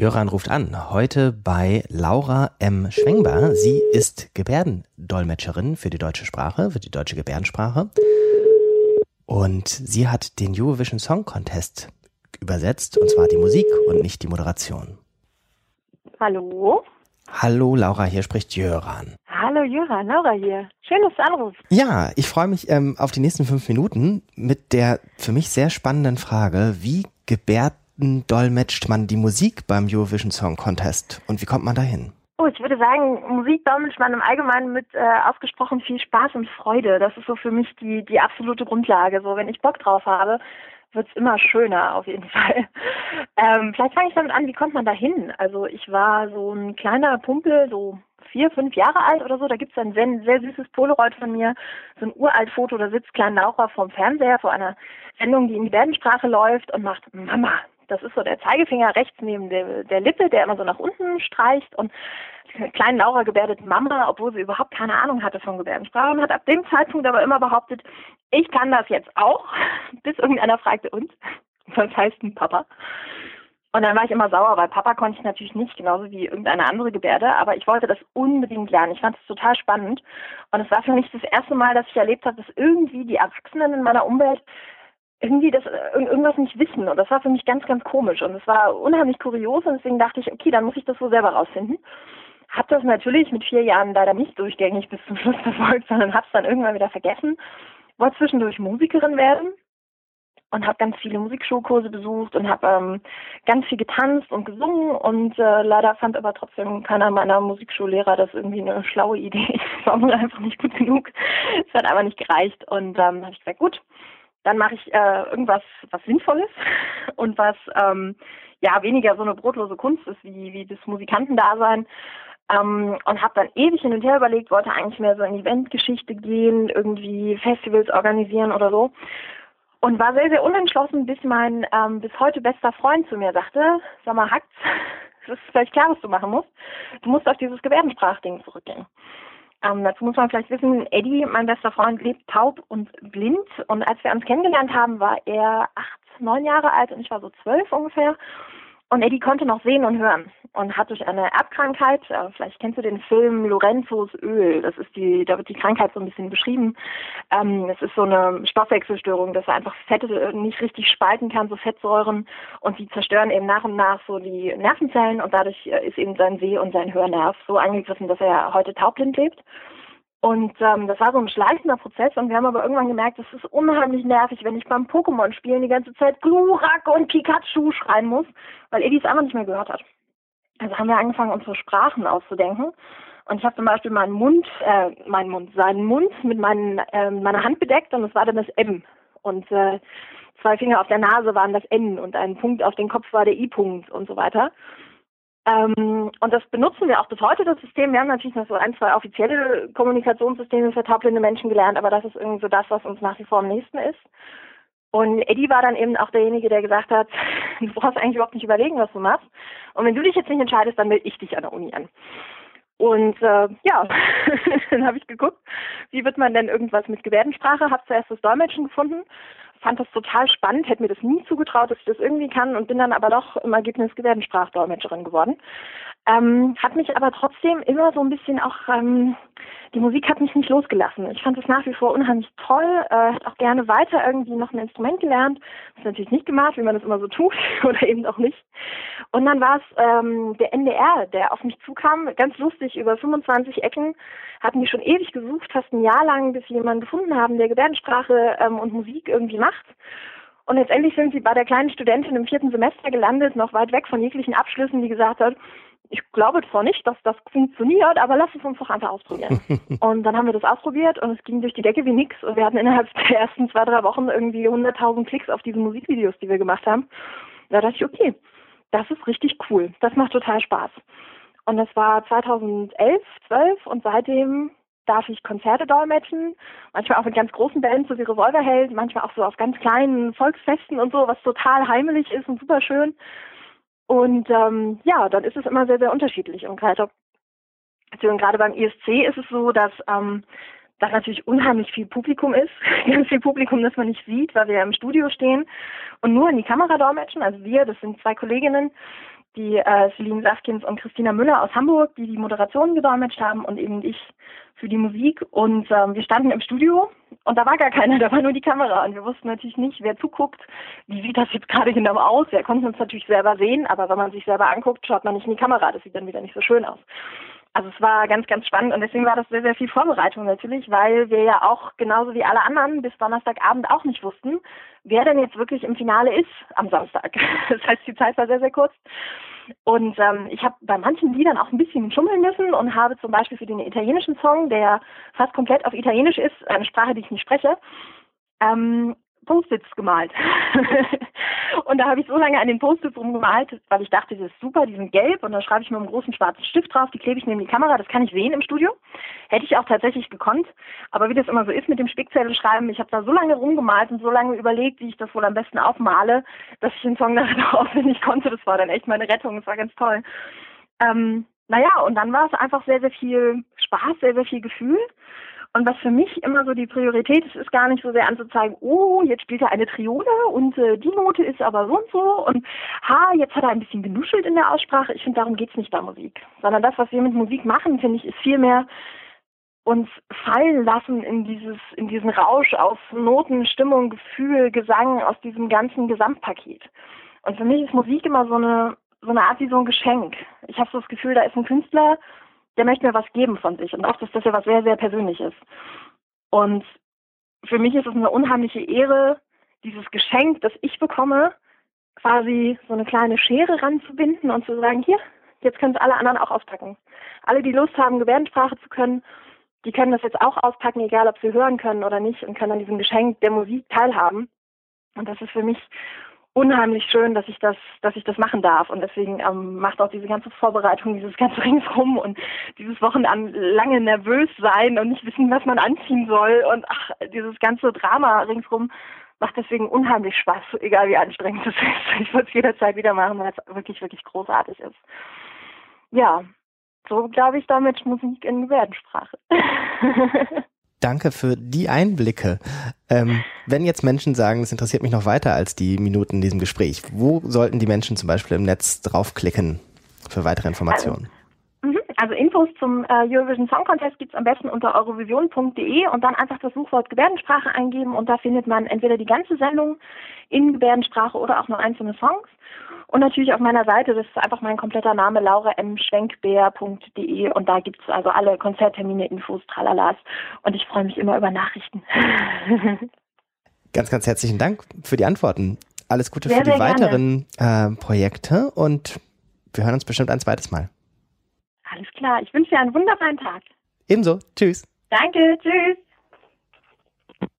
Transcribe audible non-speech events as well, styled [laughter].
Jöran ruft an, heute bei Laura M. Schwengber. Sie ist Gebärdendolmetscherin für die deutsche Sprache, für die deutsche Gebärdensprache. Und sie hat den Eurovision Song Contest übersetzt, und zwar die Musik und nicht die Moderation. Hallo? Hallo Laura, hier spricht Jöran. Hallo Jöran, Laura hier. Schön, dass du anrufst. Ja, ich freue mich ähm, auf die nächsten fünf Minuten mit der für mich sehr spannenden Frage, wie gebärdendolmetscht man die Musik beim Eurovision Song Contest und wie kommt man dahin? Oh, ich würde sagen, Musik dolmetscht man im Allgemeinen mit äh, ausgesprochen viel Spaß und Freude. Das ist so für mich die, die absolute Grundlage. So, wenn ich Bock drauf habe, wird es immer schöner auf jeden [laughs] Fall. Ähm, vielleicht fange ich damit an, wie kommt man da hin? Also ich war so ein kleiner Pumpel, so vier, fünf Jahre alt oder so. Da gibt es ein sehr, sehr süßes Polaroid von mir, so ein uralt Foto, da sitzt Klein Laura vorm Fernseher vor einer Sendung, die in die Gebärdensprache läuft und macht Mama. Das ist so der Zeigefinger rechts neben der, der Lippe, der immer so nach unten streicht und kleinen Laura gebärdet Mama, obwohl sie überhaupt keine Ahnung hatte von Gebärdensprache und hat ab dem Zeitpunkt aber immer behauptet, ich kann das jetzt auch, [laughs] bis irgendeiner fragte, und? Was heißt ein Papa? Und dann war ich immer sauer, weil Papa konnte ich natürlich nicht, genauso wie irgendeine andere Gebärde, aber ich wollte das unbedingt lernen. Ich fand es total spannend. Und es war für mich das erste Mal, dass ich erlebt habe, dass irgendwie die Erwachsenen in meiner Umwelt irgendwie das irgendwas nicht wissen. Und das war für mich ganz, ganz komisch. Und es war unheimlich kurios und deswegen dachte ich, okay, dann muss ich das wohl selber rausfinden. Hab das natürlich mit vier Jahren leider nicht durchgängig bis zum [laughs] Schluss verfolgt, sondern hab's dann irgendwann wieder vergessen. Wollte zwischendurch Musikerin werden und habe ganz viele Musikshowkurse besucht und habe ähm, ganz viel getanzt und gesungen und äh, leider fand aber trotzdem keiner meiner Musikschullehrer das irgendwie eine schlaue Idee. [laughs] Ich war wohl einfach nicht gut genug. Es hat aber nicht gereicht und ähm, habe ich gesagt, gut, dann mache ich äh, irgendwas was Sinnvolles [laughs] und was ähm, ja weniger so eine brotlose Kunst ist wie, wie das Musikantendasein. Ähm, und habe dann ewig hin und her überlegt, wollte eigentlich mehr so in Eventgeschichte gehen, irgendwie Festivals organisieren oder so. Und war sehr, sehr unentschlossen, bis mein ähm, bis heute bester Freund zu mir sagte, sag mal, Hacks, [laughs] es ist vielleicht klar, was du machen musst. Du musst auf dieses Gebärdensprachding zurückgehen. Ähm, dazu muss man vielleicht wissen, Eddie, mein bester Freund, lebt taub und blind. Und als wir uns kennengelernt haben, war er acht, neun Jahre alt und ich war so zwölf ungefähr. Und Eddie konnte noch sehen und hören und hat durch eine Erbkrankheit, äh, vielleicht kennst du den Film Lorenzos Öl, das ist die, da wird die Krankheit so ein bisschen beschrieben. Ähm, es ist so eine Stoffwechselstörung, dass er einfach Fette nicht richtig spalten kann, so Fettsäuren, und die zerstören eben nach und nach so die Nervenzellen und dadurch äh, ist eben sein Seh- und sein Hörnerv so angegriffen, dass er heute taubblind lebt. Und ähm, das war so ein schleichender Prozess und wir haben aber irgendwann gemerkt, es ist unheimlich nervig, wenn ich beim Pokémon-Spielen die ganze Zeit Glurak und Pikachu schreien muss, weil Eddie es einfach nicht mehr gehört hat. Also haben wir angefangen, unsere Sprachen auszudenken. Und ich habe zum Beispiel meinen Mund, äh, meinen Mund, seinen Mund mit meinen, äh, meiner Hand bedeckt und es war dann das M. Und äh, zwei Finger auf der Nase waren das N und ein Punkt auf den Kopf war der I-Punkt und so weiter. Ähm, und das benutzen wir auch bis heute, das System. Wir haben natürlich noch so ein, zwei offizielle Kommunikationssysteme für taubblinde Menschen gelernt, aber das ist irgendwie so das, was uns nach wie vor am nächsten ist. Und Eddie war dann eben auch derjenige, der gesagt hat, [laughs] du brauchst eigentlich überhaupt nicht überlegen, was du machst. Und wenn du dich jetzt nicht entscheidest, dann melde ich dich an der Uni an. Und äh, ja, [laughs] dann habe ich geguckt, wie wird man denn irgendwas mit Gebärdensprache, habe zuerst das Dolmetschen gefunden fand das total spannend, hätte mir das nie zugetraut, dass ich das irgendwie kann und bin dann aber doch im Ergebnis Gebärdensprachdolmetscherin geworden. Ähm, hat mich aber trotzdem immer so ein bisschen auch, ähm, die Musik hat mich nicht losgelassen. Ich fand es nach wie vor unheimlich toll, äh, hätte auch gerne weiter irgendwie noch ein Instrument gelernt. Das natürlich nicht gemacht, wie man das immer so tut [laughs] oder eben auch nicht. Und dann war es ähm, der NDR, der auf mich zukam, ganz lustig, über 25 Ecken, hatten die schon ewig gesucht, fast ein Jahr lang, bis sie jemanden gefunden haben, der Gebärdensprache ähm, und Musik irgendwie macht. Und letztendlich sind sie bei der kleinen Studentin im vierten Semester gelandet, noch weit weg von jeglichen Abschlüssen, die gesagt hat, ich glaube zwar nicht, dass das funktioniert, aber lass es uns doch einfach ausprobieren. [laughs] und dann haben wir das ausprobiert und es ging durch die Decke wie nix. Und wir hatten innerhalb [laughs] der ersten zwei, drei Wochen irgendwie 100.000 Klicks auf diese Musikvideos, die wir gemacht haben. Da dachte ich, okay, das ist richtig cool. Das macht total Spaß. Und das war 2011, 12 und seitdem darf ich Konzerte dolmetschen, manchmal auch mit ganz großen Bands, so wie Revolverheld, manchmal auch so auf ganz kleinen Volksfesten und so, was total heimelig ist und super schön. Und ähm, ja, dann ist es immer sehr, sehr unterschiedlich. Und gerade, also beim ISC ist es so, dass ähm, da natürlich unheimlich viel Publikum ist. [laughs] Ganz viel Publikum, das man nicht sieht, weil wir ja im Studio stehen und nur in die Kamera dolmetschen. Also wir, das sind zwei Kolleginnen, die äh, Celine Safkins und Christina Müller aus Hamburg, die die Moderation gedolmetscht haben und eben ich für die Musik. Und ähm, wir standen im Studio und da war gar keiner, [laughs] da war nur die Kamera. Und wir wussten natürlich nicht, wer zuguckt, wie sieht das jetzt gerade genau aus. Wir konnten uns natürlich selber sehen, aber wenn man sich selber anguckt, schaut man nicht in die Kamera. Das sieht dann wieder nicht so schön aus. Also es war ganz, ganz spannend und deswegen war das sehr, sehr viel Vorbereitung natürlich, weil wir ja auch genauso wie alle anderen bis Donnerstagabend auch nicht wussten, wer denn jetzt wirklich im Finale ist am Samstag. [laughs] Das heißt, die Zeit war sehr, sehr kurz. Und ähm, ich habe bei manchen Liedern auch ein bisschen schummeln müssen und habe zum Beispiel für den italienischen Song, der fast komplett auf Italienisch ist, eine Sprache, die ich nicht spreche, ähm, Post-its gemalt. [laughs] und da habe ich so lange an den Post-its rumgemalt, weil ich dachte, das ist super, die sind gelb und da schreibe ich mit einem großen schwarzen Stift drauf, die klebe ich neben die Kamera, das kann ich sehen im Studio. Hätte ich auch tatsächlich gekonnt, aber wie das immer so ist mit dem Spickzettel schreiben, ich habe da so lange rumgemalt und so lange überlegt, wie ich das wohl am besten aufmale, dass ich den Song [laughs] dann auswendig konnte. Das war dann echt meine Rettung, das war ganz toll. Ähm, naja, und dann war es einfach sehr, sehr viel Spaß, sehr, sehr viel Gefühl. Und was für mich immer so die Priorität ist, ist gar nicht so sehr anzuzeigen, oh, jetzt spielt er eine Triole und äh, die Note ist aber so und so und ha, jetzt hat er ein bisschen genuschelt in der Aussprache. Ich finde, darum geht's nicht bei Musik. Sondern das, was wir mit Musik machen, finde ich, ist vielmehr uns fallen lassen in dieses, in diesen Rausch aus Noten, Stimmung, Gefühl, Gesang, aus diesem ganzen Gesamtpaket. Und für mich ist Musik immer so eine, so eine Art wie so ein Geschenk. Ich habe so das Gefühl, da ist ein Künstler, der möchte mir was geben von sich. Und oft ist das ja was sehr, sehr Persönliches. Und für mich ist es eine unheimliche Ehre, dieses Geschenk, das ich bekomme, quasi so eine kleine Schere ranzubinden und zu sagen, hier, jetzt können es alle anderen auch auspacken. Alle, die Lust haben, Gebärdensprache zu können, die können das jetzt auch auspacken, egal ob sie hören können oder nicht, und können an diesem Geschenk der Musik teilhaben. Und das ist für mich unheimlich schön, dass ich das, dass ich das machen darf. Und deswegen ähm, macht auch diese ganze Vorbereitung, dieses ganze [laughs] Ringsrum und dieses Wochenende lange nervös sein und nicht wissen, was man anziehen soll und ach, dieses ganze Drama ringsrum macht deswegen unheimlich Spaß, egal wie anstrengend es [laughs] ist. Ich würde es jederzeit wieder machen, weil es wirklich, wirklich großartig ist. Ja, so glaube ich damit Musik in Gebärdensprache. [laughs] Danke für die Einblicke. Ähm, wenn jetzt Menschen sagen, es interessiert mich noch weiter als die Minuten in diesem Gespräch, wo sollten die Menschen zum Beispiel im Netz draufklicken für weitere Informationen? Also. Also Infos zum äh, Eurovision Song Contest gibt es am besten unter eurovision.de und dann einfach das Suchwort Gebärdensprache eingeben und da findet man entweder die ganze Sendung in Gebärdensprache oder auch nur einzelne Songs. Und natürlich auf meiner Seite, das ist einfach mein kompletter Name, lauremschwenkbeer.de und da gibt es also alle Konzerttermine, Infos, Tralalas und ich freue mich immer über Nachrichten. [laughs] ganz, ganz herzlichen Dank für die Antworten. Alles Gute sehr, für die weiteren äh, Projekte und wir hören uns bestimmt ein zweites Mal. Alles klar, ich wünsche dir einen wunderbaren Tag. Ebenso, tschüss. Danke, tschüss.